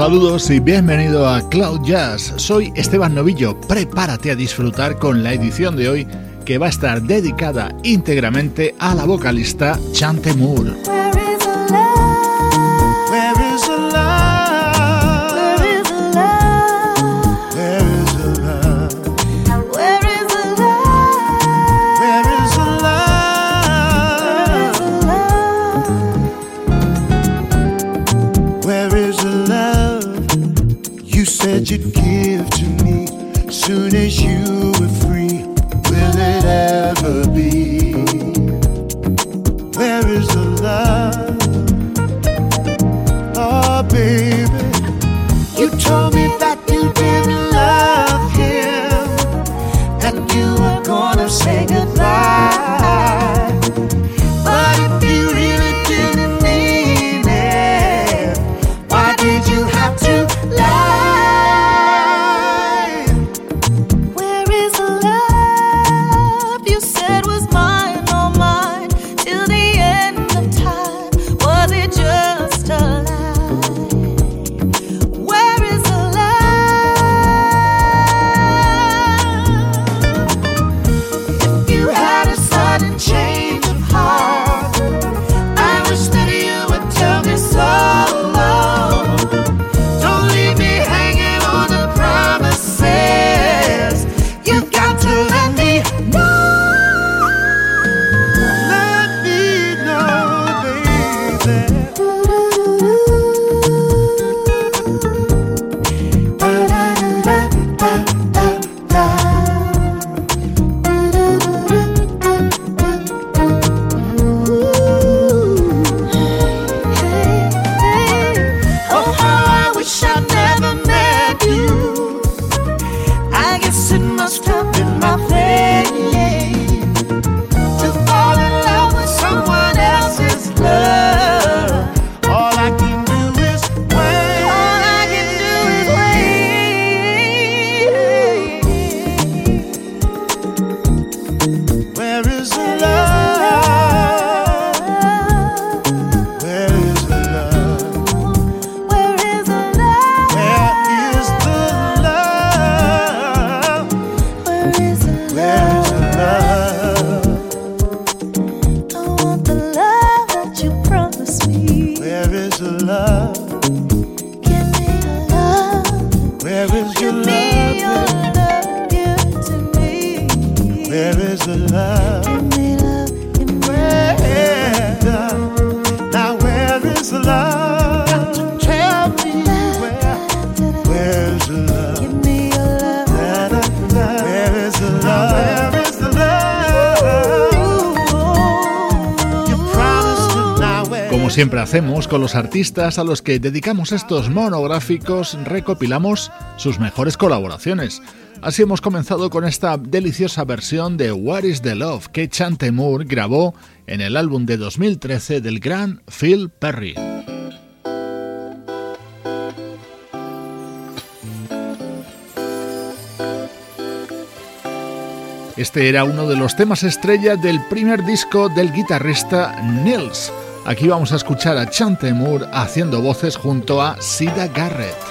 Saludos y bienvenido a Cloud Jazz. Soy Esteban Novillo. Prepárate a disfrutar con la edición de hoy que va a estar dedicada íntegramente a la vocalista Chante Moore. Siempre con los artistas a los que dedicamos estos monográficos, recopilamos sus mejores colaboraciones. Así hemos comenzado con esta deliciosa versión de What is the Love que Chante Moore grabó en el álbum de 2013 del gran Phil Perry. Este era uno de los temas estrella del primer disco del guitarrista Nils. Aquí vamos a escuchar a Chante Moore haciendo voces junto a Sida Garrett.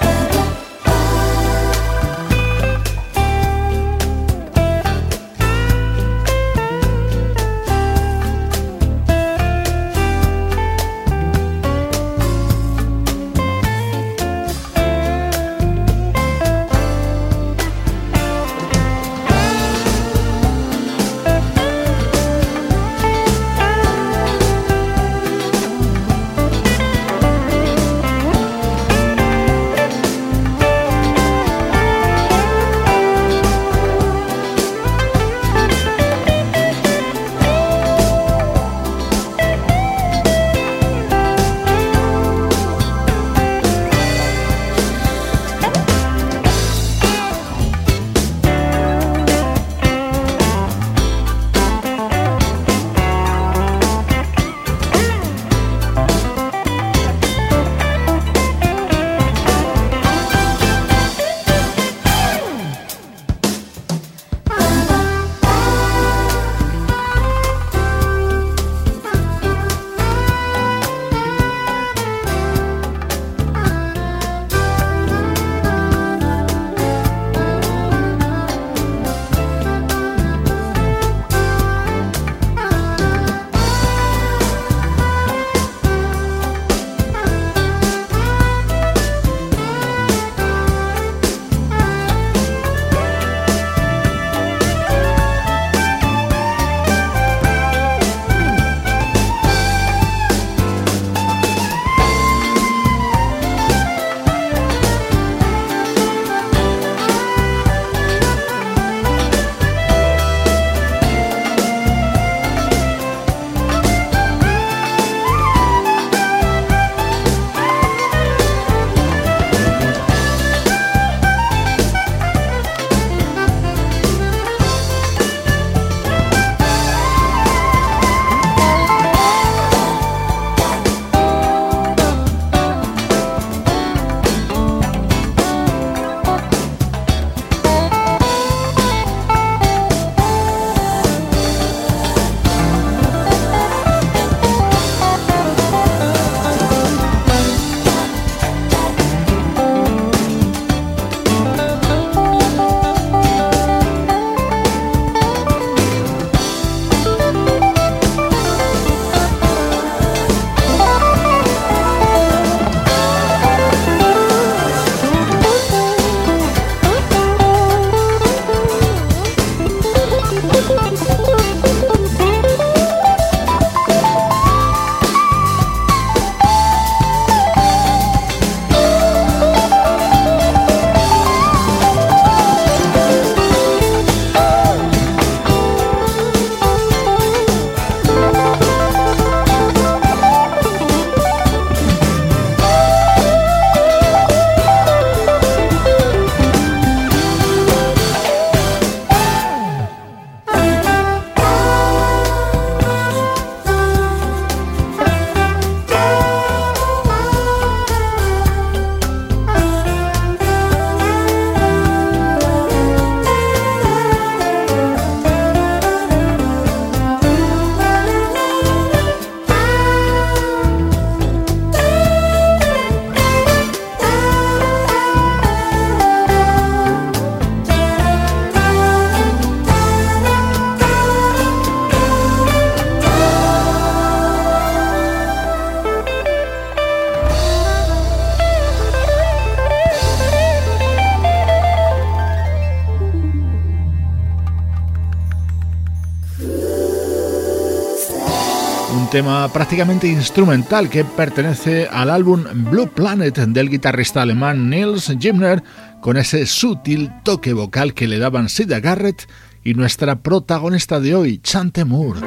Tema prácticamente instrumental que pertenece al álbum Blue Planet del guitarrista alemán Nils Gimner, con ese sutil toque vocal que le daban Sida Garrett y nuestra protagonista de hoy, Chante Moore.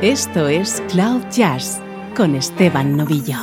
Esto es Cloud Jazz con Esteban Novillo.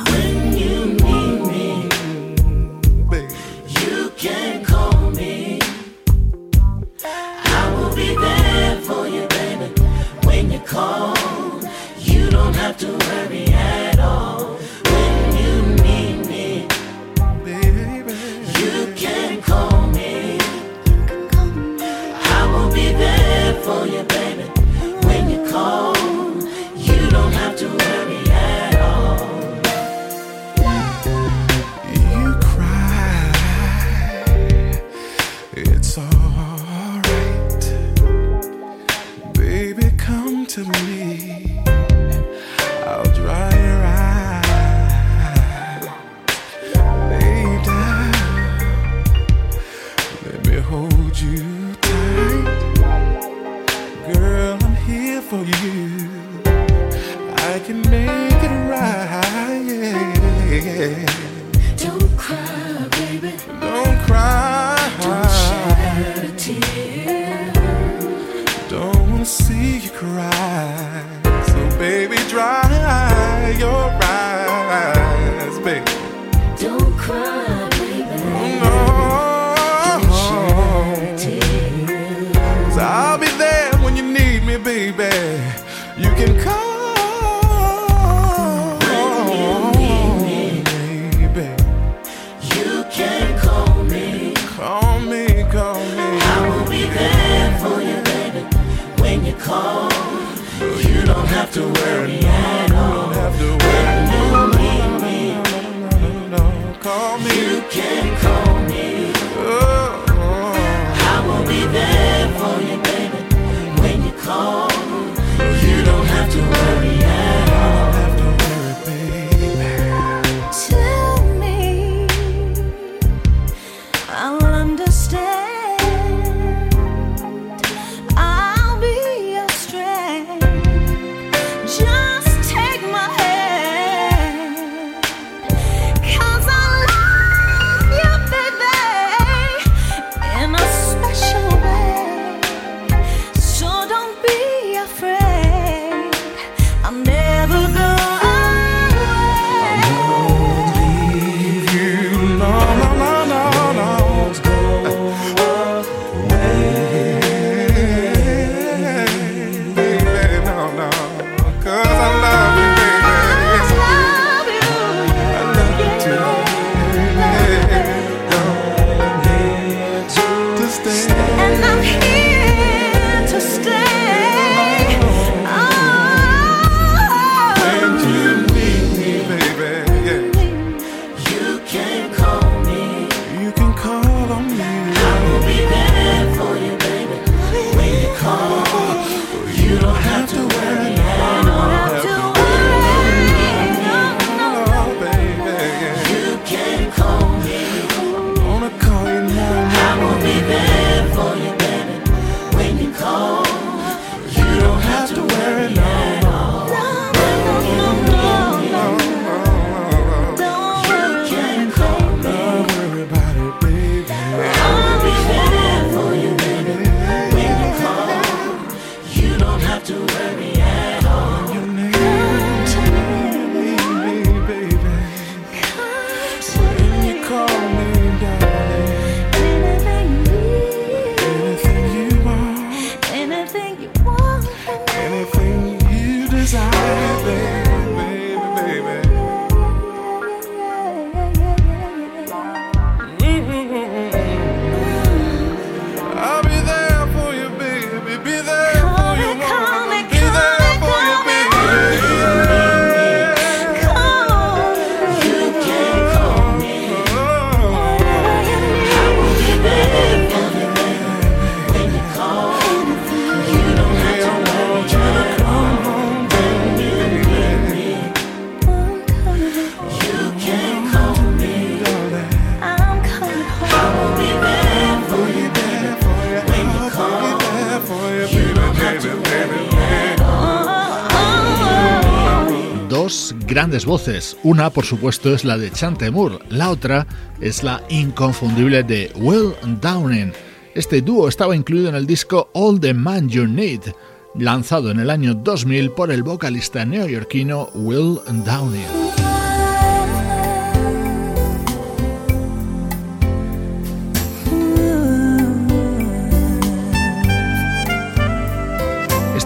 Grandes voces. Una, por supuesto, es la de Chante Moore, la otra es la inconfundible de Will Downing. Este dúo estaba incluido en el disco All the Man You Need, lanzado en el año 2000 por el vocalista neoyorquino Will Downing.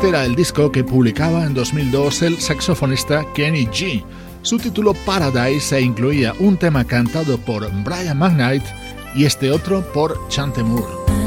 Era el disco que publicaba en 2002 el saxofonista Kenny G. Su título Paradise incluía un tema cantado por Brian McKnight y este otro por Chante Moore.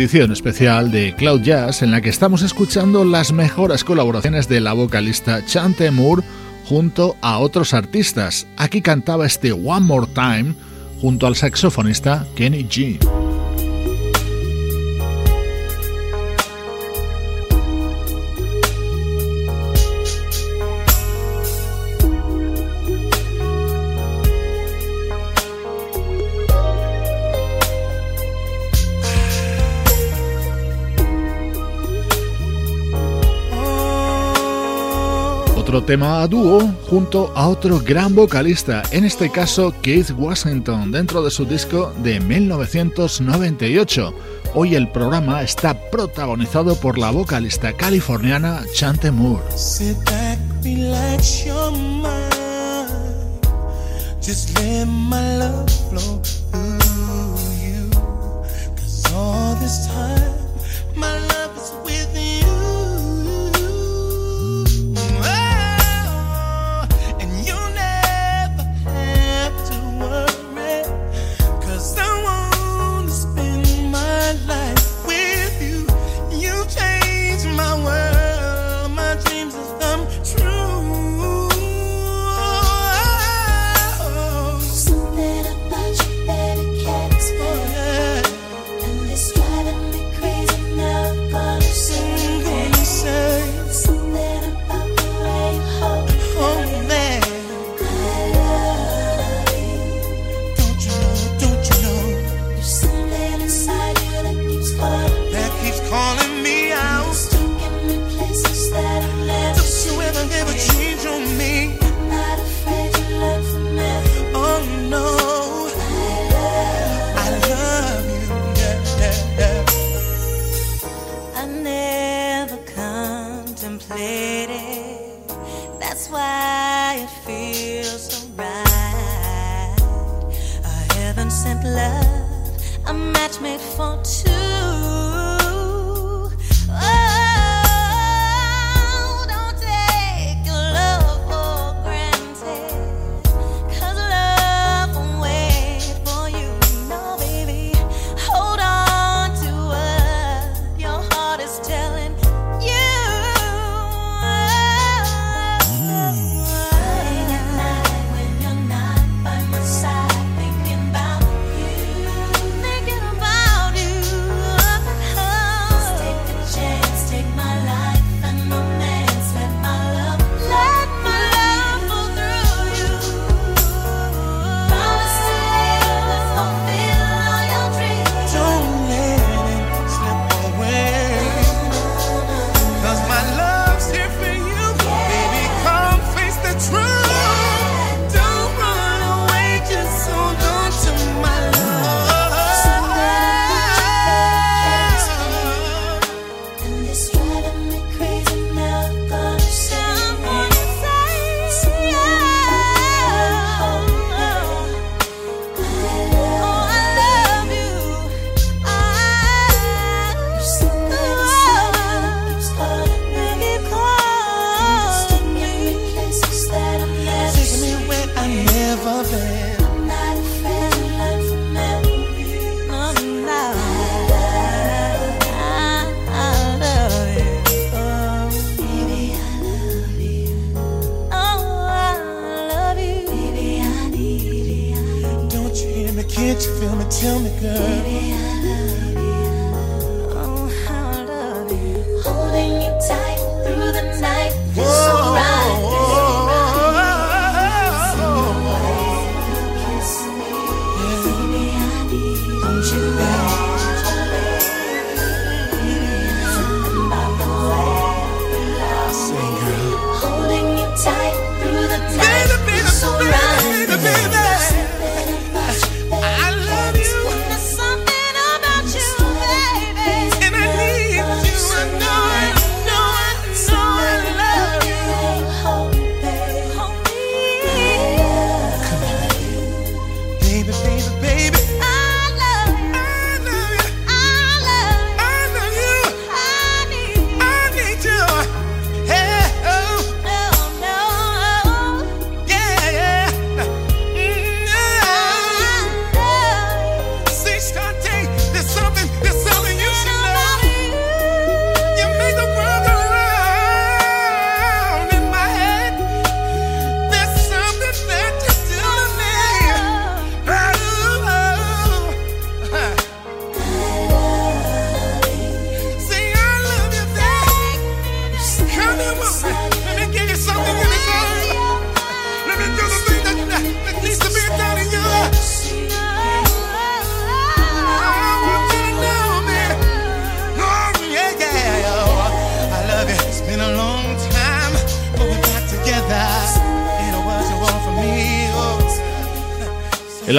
Edición especial de Cloud Jazz en la que estamos escuchando las mejores colaboraciones de la vocalista Chante Moore junto a otros artistas. Aquí cantaba este One More Time junto al saxofonista Kenny G. otro tema a dúo junto a otro gran vocalista, en este caso Keith Washington, dentro de su disco de 1998. Hoy el programa está protagonizado por la vocalista californiana Chante Moore.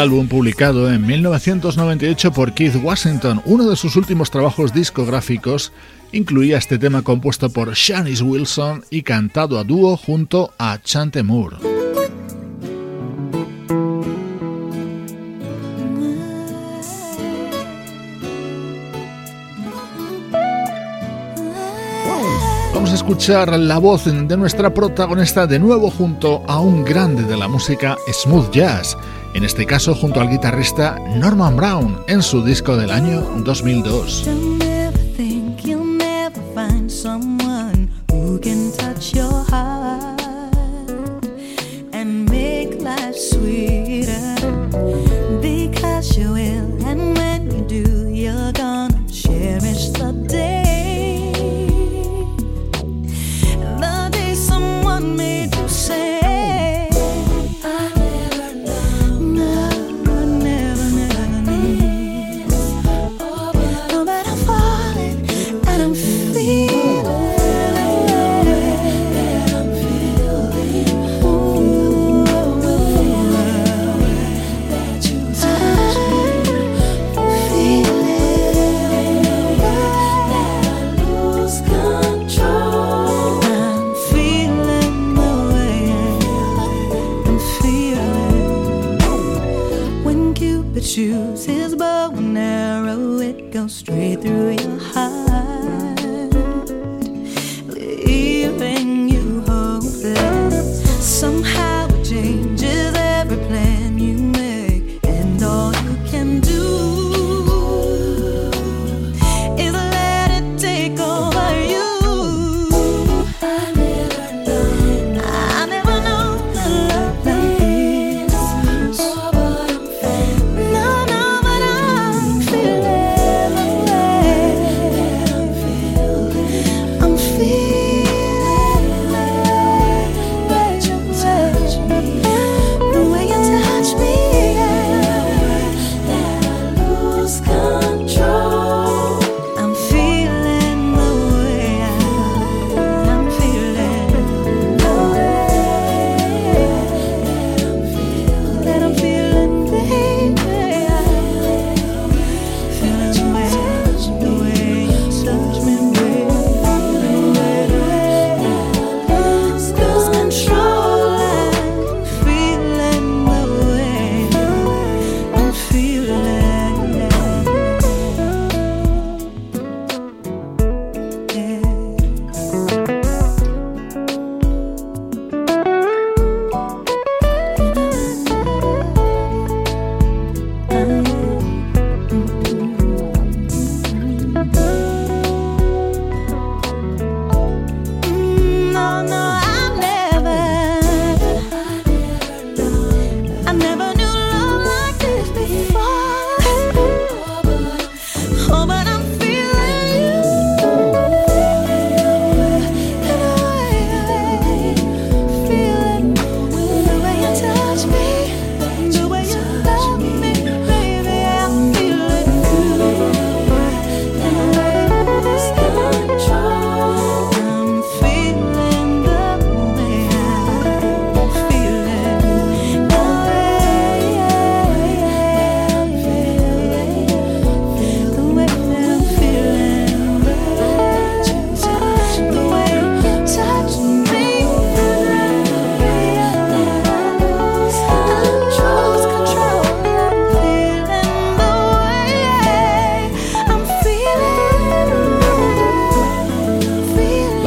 Álbum publicado en 1998 por Keith Washington, uno de sus últimos trabajos discográficos, incluía este tema compuesto por Shanice Wilson y cantado a dúo junto a Chante Moore. Vamos a escuchar la voz de nuestra protagonista de nuevo junto a un grande de la música smooth jazz en este caso junto al guitarrista Norman Brown en su disco del año 2002.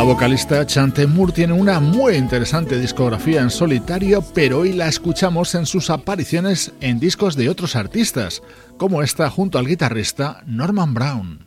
vocalista Chante Moore tiene una muy interesante discografía en solitario, pero hoy la escuchamos en sus apariciones en discos de otros artistas, como esta junto al guitarrista Norman Brown.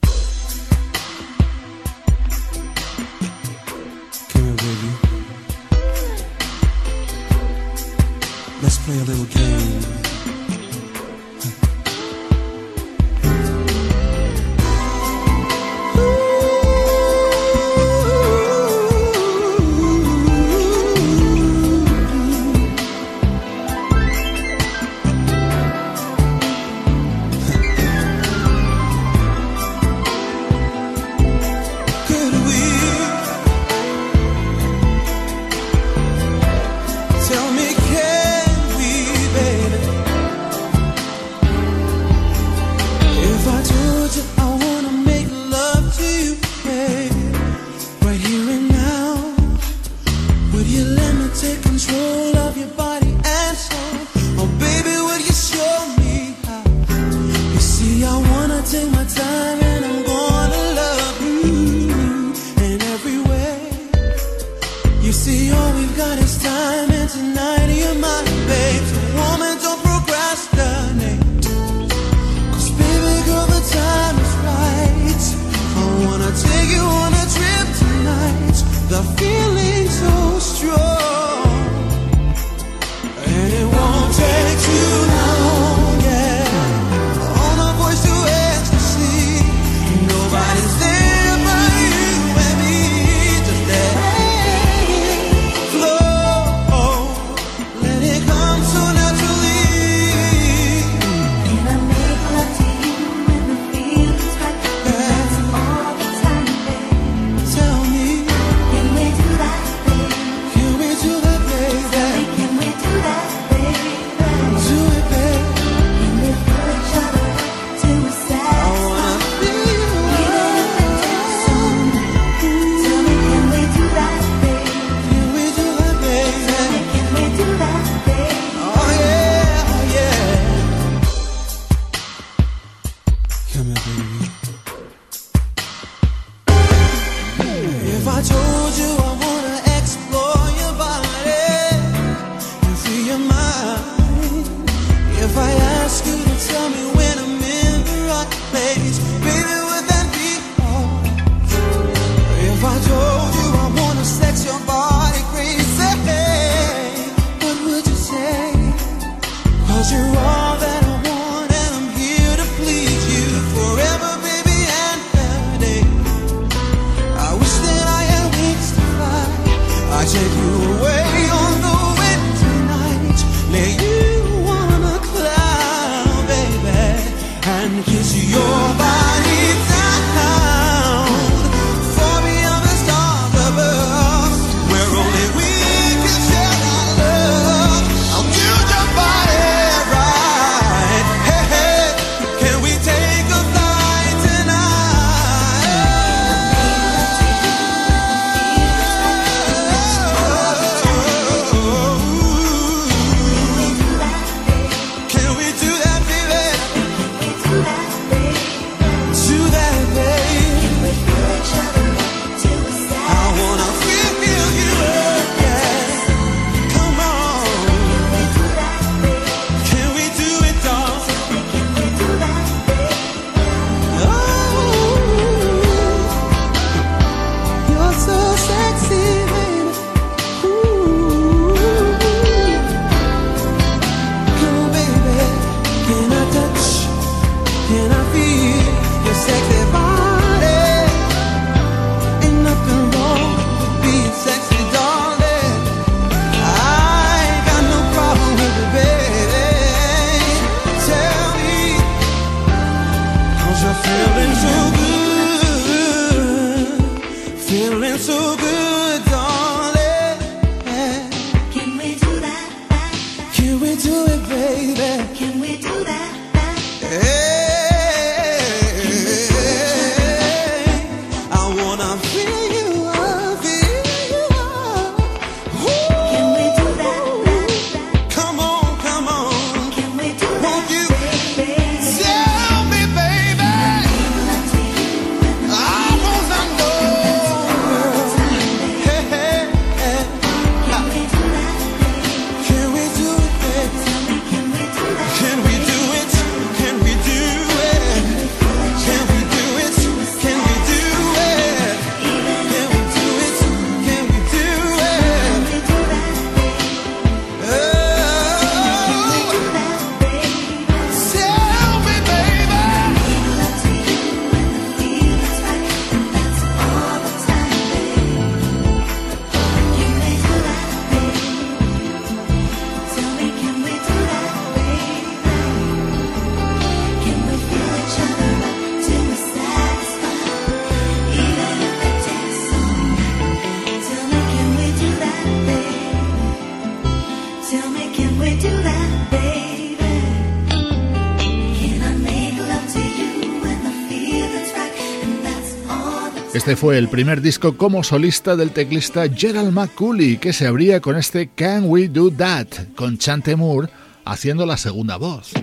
Este fue el primer disco como solista del teclista Gerald McCulley, que se abría con este Can We Do That, con Chante Moore haciendo la segunda voz.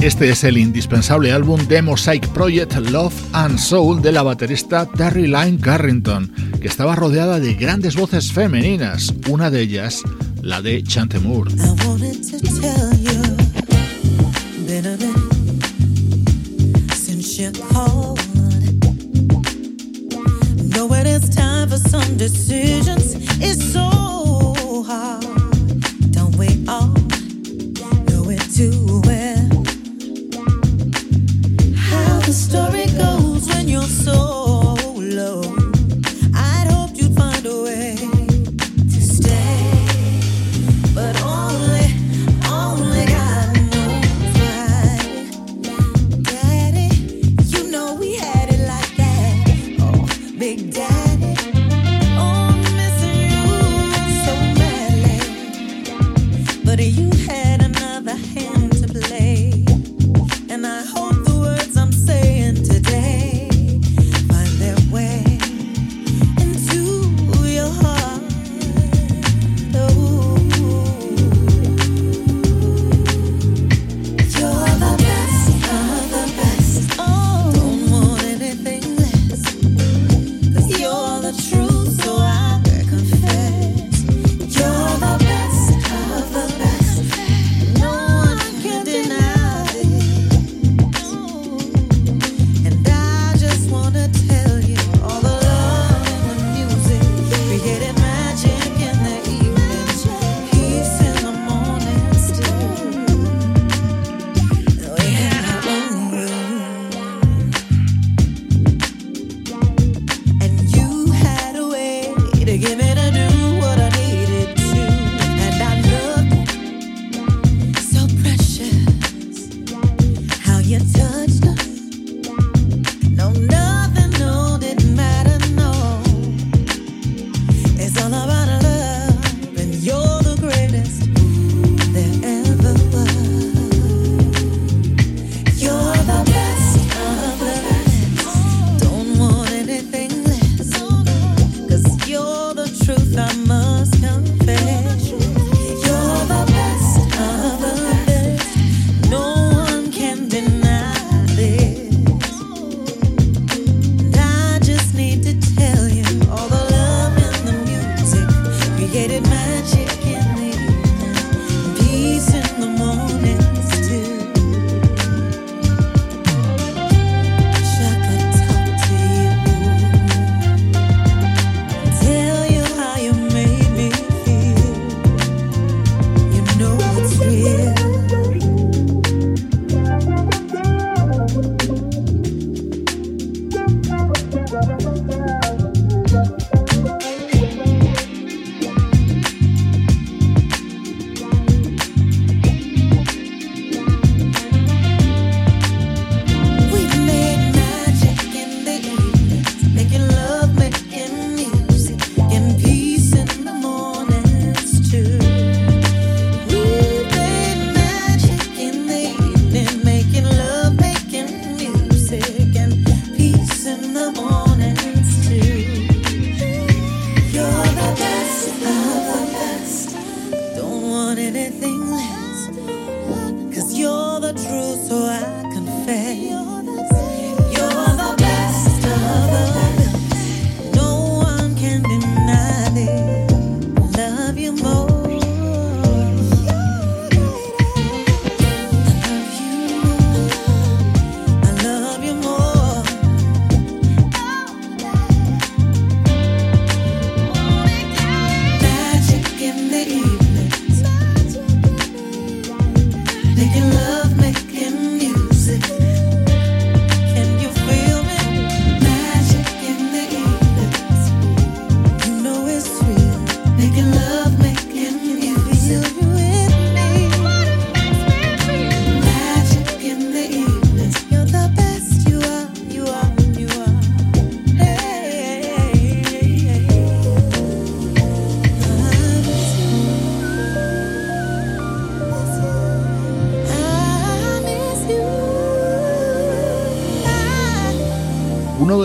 Este es el indispensable álbum de Mosaic Project Love and Soul de la baterista Terry Lyne Carrington, que estaba rodeada de grandes voces femeninas, una de ellas la de Chante Moore. Decisions. It's so hard.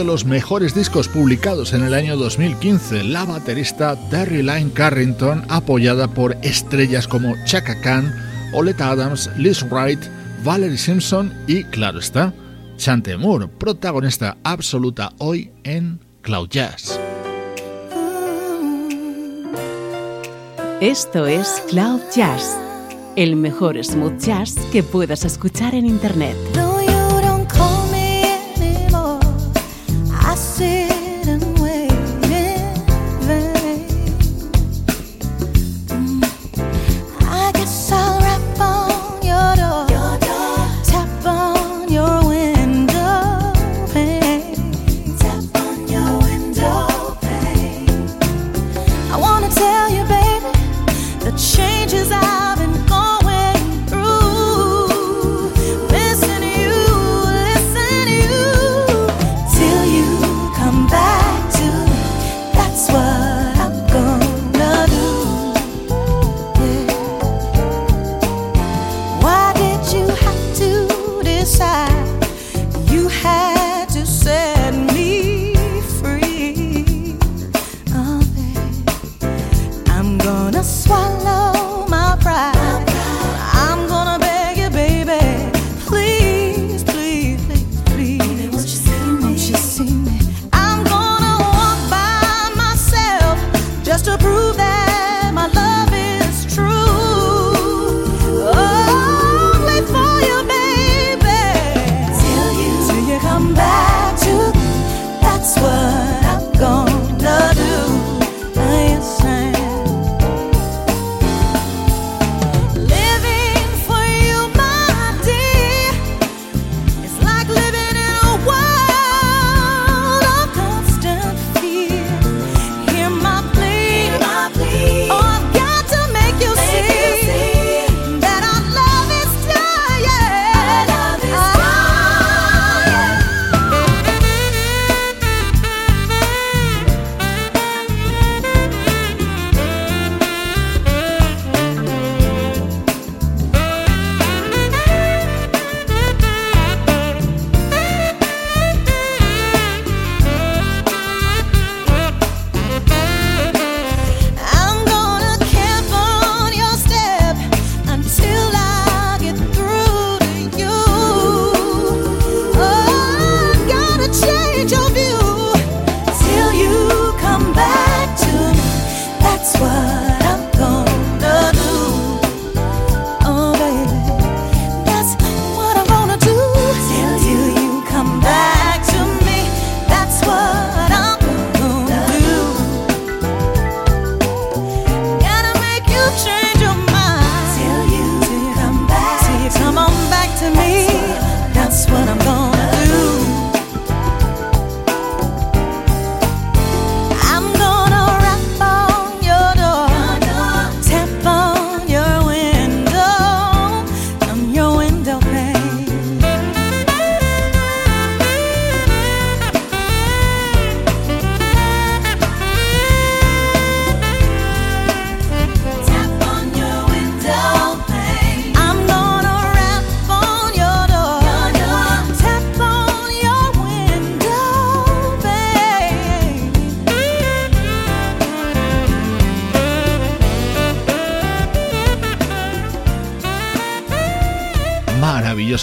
Los mejores discos publicados en el año 2015, la baterista Terry Carrington, apoyada por estrellas como Chaka Khan, Oleta Adams, Liz Wright, Valerie Simpson y, claro está, Chante Moore, protagonista absoluta hoy en Cloud Jazz. Esto es Cloud Jazz, el mejor smooth jazz que puedas escuchar en Internet.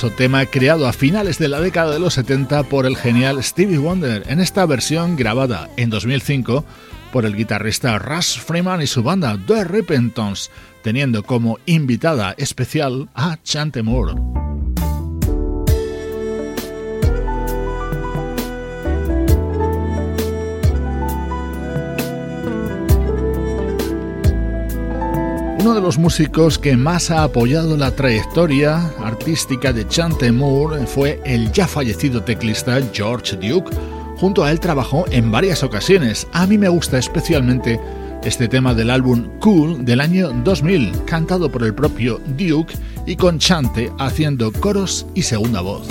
Maravilloso tema creado a finales de la década de los 70 por el genial Stevie Wonder, en esta versión grabada en 2005 por el guitarrista Russ Freeman y su banda The Repentance, teniendo como invitada especial a Chante Moore. Uno de los músicos que más ha apoyado la trayectoria artística de Chante Moore fue el ya fallecido teclista George Duke. Junto a él trabajó en varias ocasiones. A mí me gusta especialmente este tema del álbum Cool del año 2000, cantado por el propio Duke y con Chante haciendo coros y segunda voz.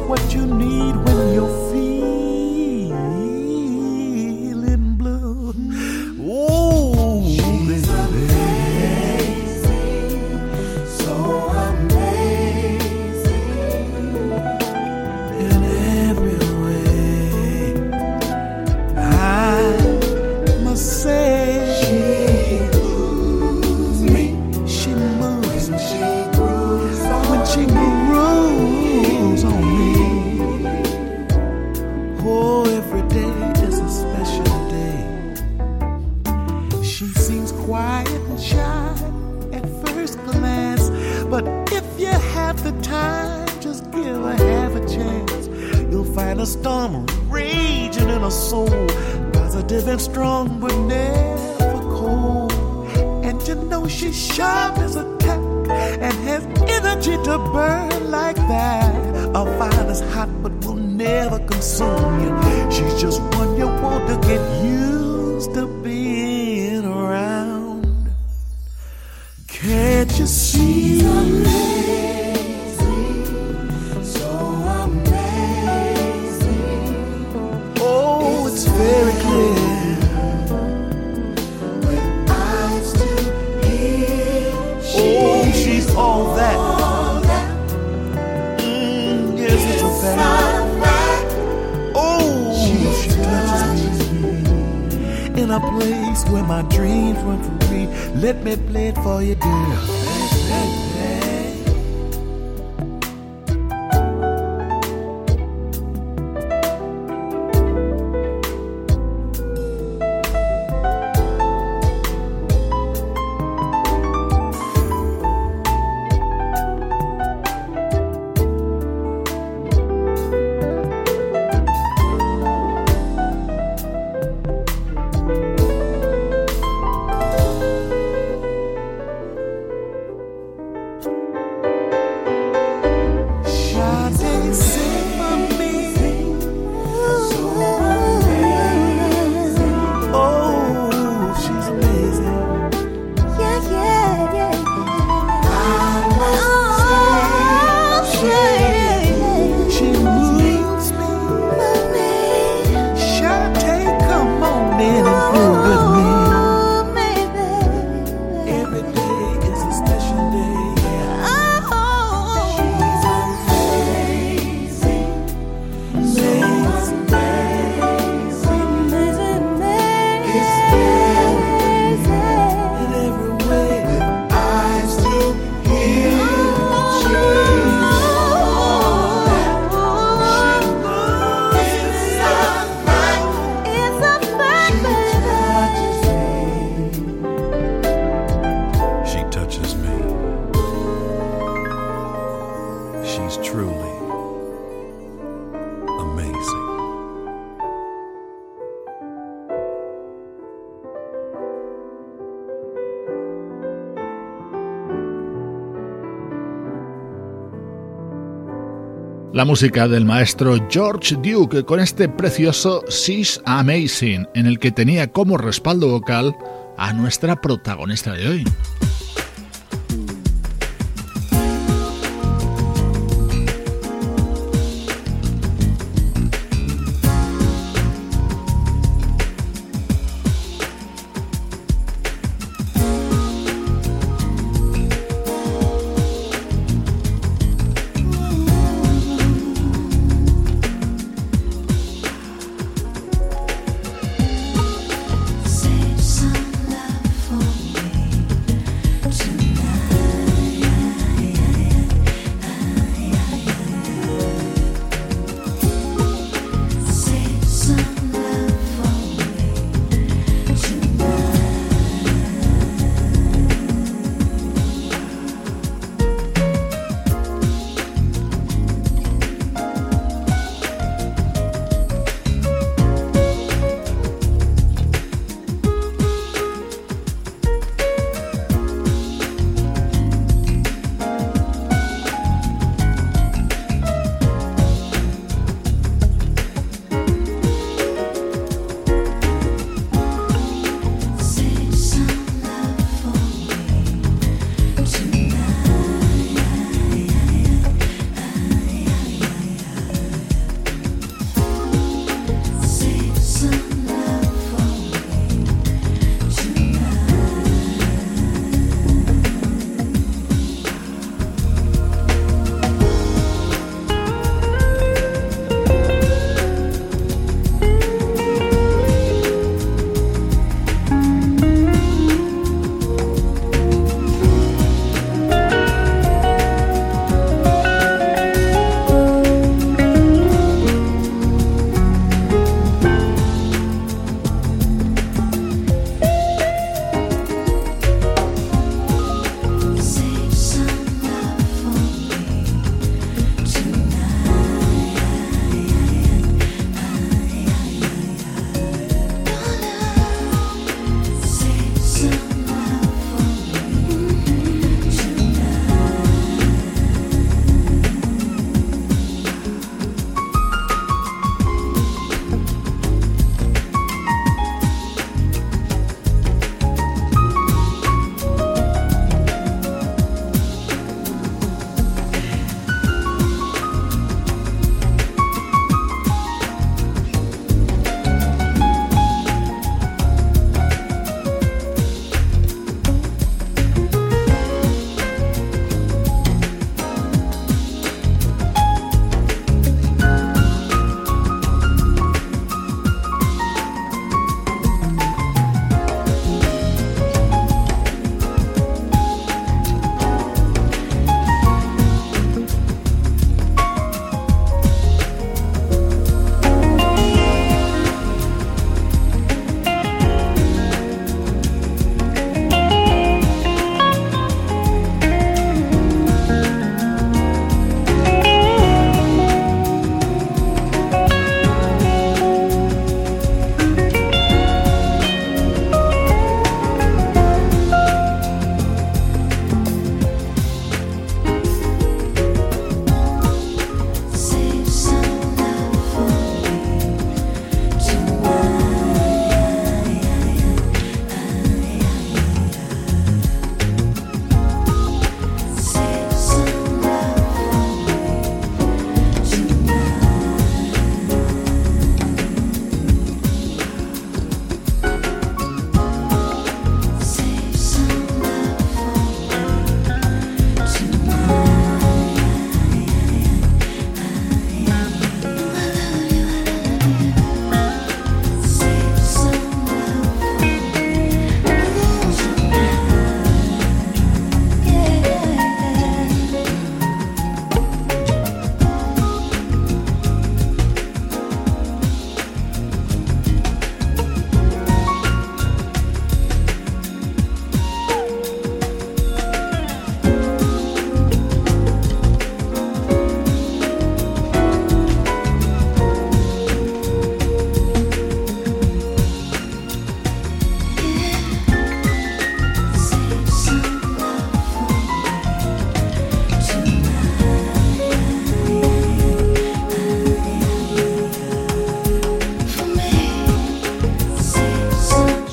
What you need La música del maestro George Duke con este precioso She's Amazing, en el que tenía como respaldo vocal a nuestra protagonista de hoy.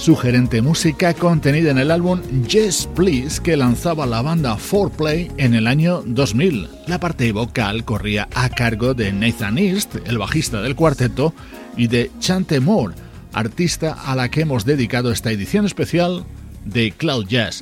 Sugerente música contenida en el álbum Yes Please que lanzaba la banda 4Play en el año 2000. La parte vocal corría a cargo de Nathan East, el bajista del cuarteto, y de Chante Moore, artista a la que hemos dedicado esta edición especial de Cloud Jazz.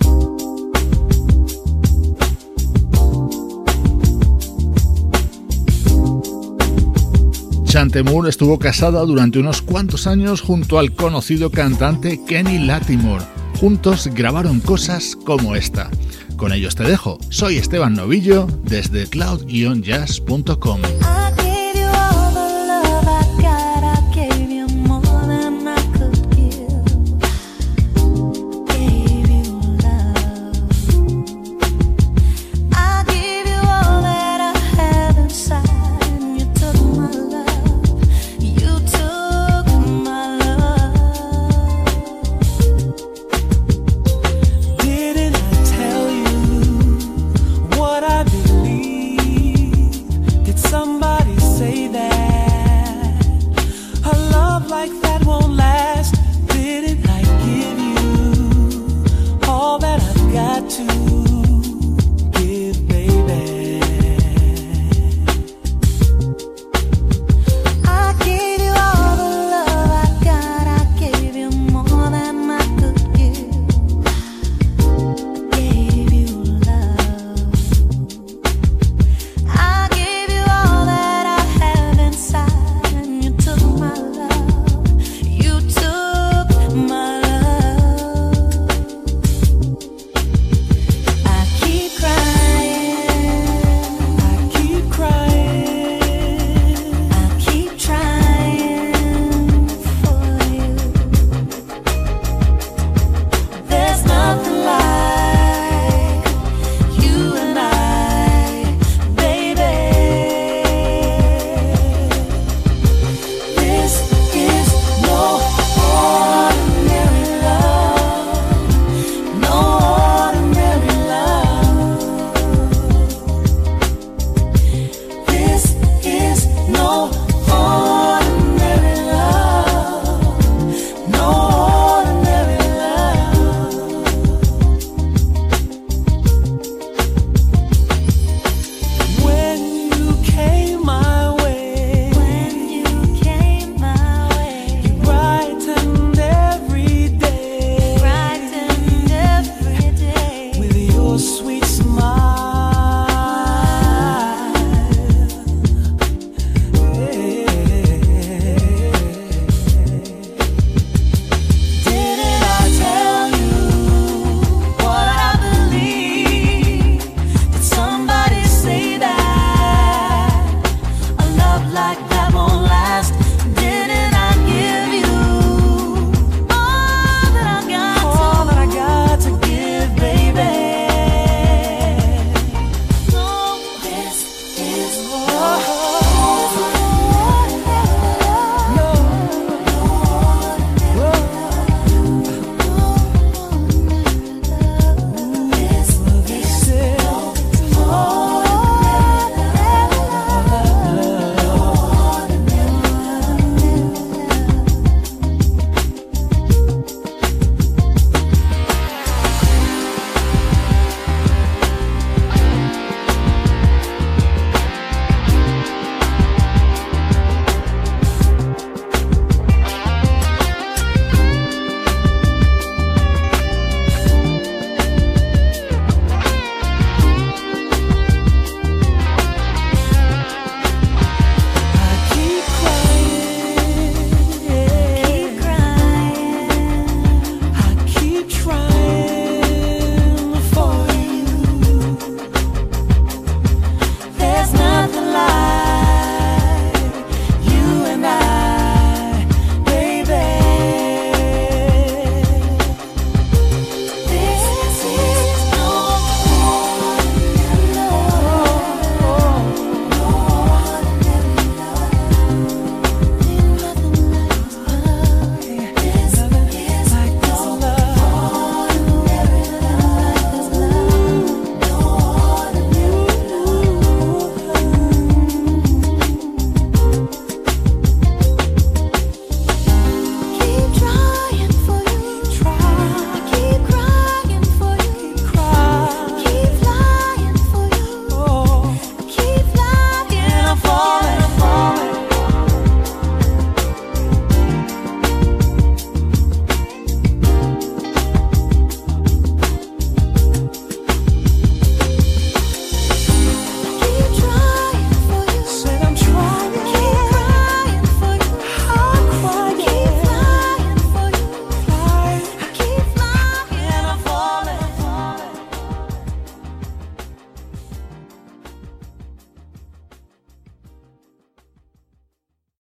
Chantemur estuvo casada durante unos cuantos años junto al conocido cantante Kenny Latimore. Juntos grabaron cosas como esta. Con ellos te dejo. Soy Esteban Novillo desde cloud-jazz.com.